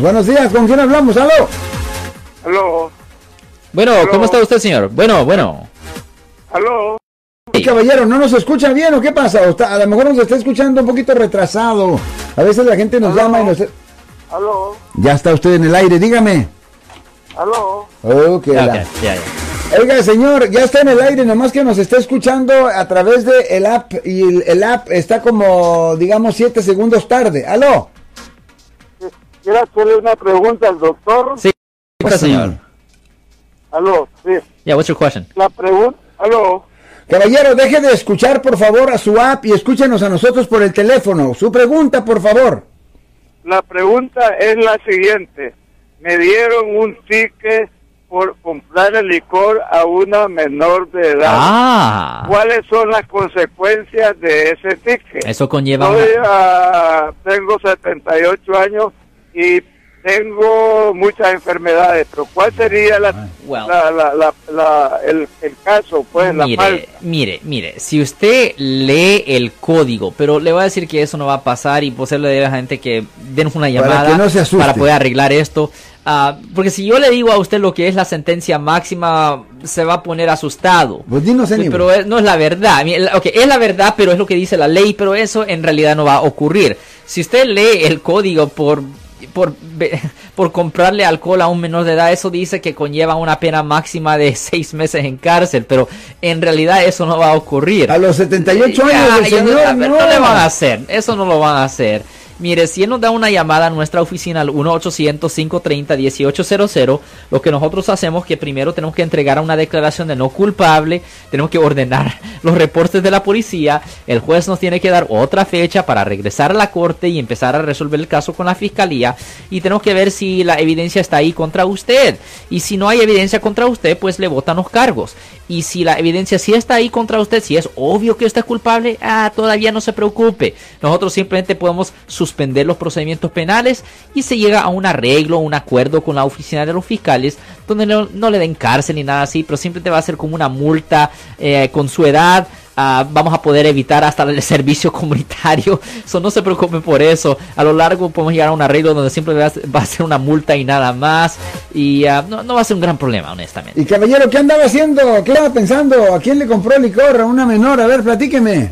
Buenos días, ¿con quién hablamos? ¿Aló? Aló, Bueno, Aló. ¿cómo está usted, señor? Bueno, bueno. aló. Sí. Caballero, ¿no nos escucha bien o qué pasa? O está- a lo mejor nos está escuchando un poquito retrasado. A veces la gente nos Aló. llama y nos... Aló, Ya está usted en el aire, dígame. aló. Oh, la- ok, ya, ya. Oiga, señor, ya está en el aire, nomás que nos está escuchando a través de el app y el, el app está como, digamos, siete segundos tarde. ¿Aló? Quiero hacerle una pregunta al doctor. Sí, ¿qué pasa, señor? Aló, sí. Yeah, what's your question? La pregunta, aló. Caballero, deje de escuchar por favor a su app y escúchenos a nosotros por el teléfono. Su pregunta, por favor. La pregunta es la siguiente. Me dieron un ticket por comprar el licor a una menor de edad. Ah, ¿Cuáles son las consecuencias de ese ticket? eso conlleva Soy, una... ah, tengo 78 años y tengo muchas enfermedades, pero ¿cuál sería la, Well. la, la, la- la- el, el caso, pues, la Mire, falta? mire, mire, si usted lee el código, pero le voy a decir que eso no va a pasar y por ser le digo a la gente que denos una Para llamada que no se asuste. para poder arreglar esto. Ah, porque si yo le digo a usted lo que es la sentencia máxima, se va a poner asustado. Pues. Pero es- no es la verdad. Mi- la- Ok, es la verdad, pero es lo que dice la ley, pero eso en realidad no va a ocurrir. Si usted lee el código por por, por comprarle alcohol a un menor de edad, eso dice que conlleva una pena máxima de seis meses en cárcel, pero en realidad eso no va a ocurrir. A los 78 Ya, años, el ya, señor, ver, no. no le van a hacer, eso no lo van a hacer. Mire, si él nos da una llamada a nuestra oficina al 1-800-530-1800, lo que nosotros hacemos que primero tenemos que entregar una declaración de no culpable, tenemos que ordenar los reportes de la policía, el juez nos tiene que dar otra fecha para regresar a la corte y empezar a resolver el caso con la fiscalía y tenemos que ver si la evidencia está ahí contra usted. Y si no hay evidencia contra usted, pues le votan los cargos. Y si la evidencia sí está ahí contra usted, si es obvio que usted es culpable, ah, todavía no se preocupe. Nosotros simplemente podemos suspender los procedimientos penales y se llega a un arreglo, un acuerdo con la oficina de los fiscales, donde no, no le den cárcel ni nada así, pero simplemente va a ser como una multa eh, con su edad. Ah, vamos a poder evitar hasta el servicio comunitario. So, no se preocupen por eso. A lo largo podemos llegar a un arreglo donde siempre va a ser- una multa y nada más. Y no, no va a ser un gran problema, honestamente. Y caballero, ¿qué andaba haciendo? ¿Qué estaba pensando? ¿A quién le compró licor? ¿A una menor? A ver, platíqueme.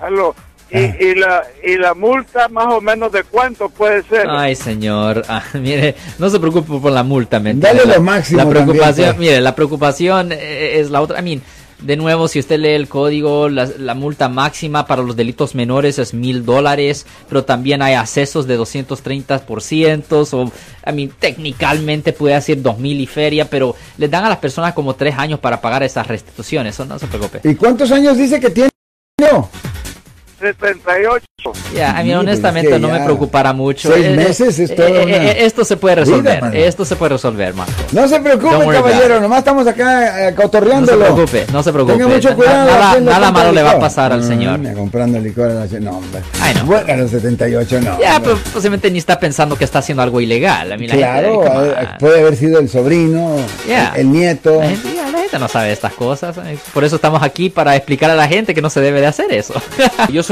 Aló. Y, Ah. y, la, y la multa más o menos de cuánto puede ser. Ay, señor, ah, mire, no se preocupe por la multa, ¿me Dale lo La- máximo La preocupación, también, pues. mire, la preocupación eh, es la otra. I mean, de nuevo, si usted lee el código, la, la multa máxima para los delitos menores es mil dólares, pero también hay accesos de 230%, o, I mean, técnicamente puede ser 2000 y feria, pero les dan a las personas como tres años para pagar esas restituciones, eso no se preocupe. ¿Y cuántos años dice que tiene? No. 78. Ya, a mí pues, honestamente es que no me preocupará mucho. seis Eh, eh, meses es eh, toda eh, una eh, esto se puede vida, resolver. padre. esto se puede resolver, Marco. No se preocupe, Don't caballero, nomás estamos acá eh, No se cotorreándolo. preocupe, no se preocupe. Tenga mucho cuidado. Nada, nada malo le va a pasar al Mm, señor. comprando licor a la- No, hombre. Ay, no. Bueno, a los 78 no. Ya, hombre. pero posiblemente ni está pensando que está haciendo algo ilegal. A mí la Claro, gente, eh, on. puede haber sido el sobrino, Yeah. el, el nieto. La gente, ya, la gente no sabe estas cosas. eh. Por eso estamos aquí para explicar a la gente que no se debe de hacer eso. Yo soy